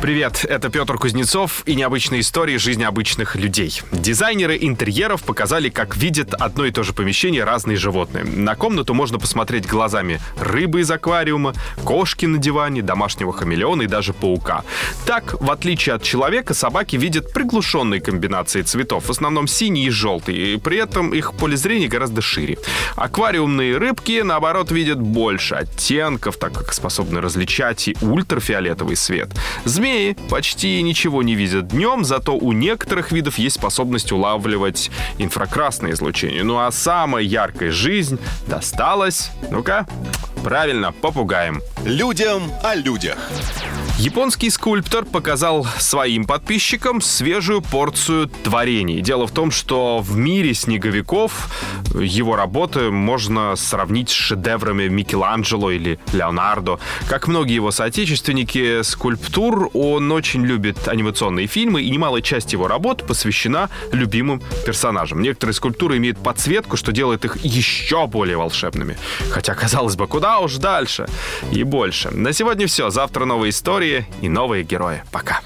Привет, это Петр Кузнецов и необычные истории жизни обычных людей. Дизайнеры интерьеров показали, как видят одно и то же помещение разные животные. На комнату можно посмотреть глазами рыбы из аквариума, кошки на диване, домашнего хамелеона и даже паука. Так, в отличие от человека, собаки видят приглушенные комбинации цветов, в основном синий и желтый, и при этом их поле зрения гораздо шире. Аквариумные рыбки, наоборот, видят больше оттенков, так как способны различать и ультрафиолетовый свет. Змеи Змеи почти ничего не видят днем, зато у некоторых видов есть способность улавливать инфракрасное излучение. Ну а самая яркая жизнь досталась, ну-ка, правильно, попугаем. Людям о людях. Японский скульптор показал своим подписчикам свежую порцию творений. Дело в том, что в мире снеговиков его работы можно сравнить с шедеврами Микеланджело или Леонардо. Как многие его соотечественники скульптур, он очень любит анимационные фильмы, и немалая часть его работ посвящена любимым персонажам. Некоторые скульптуры имеют подсветку, что делает их еще более волшебными. Хотя, казалось бы, куда уж дальше и больше. На сегодня все. Завтра новые истории и новые герои. Пока.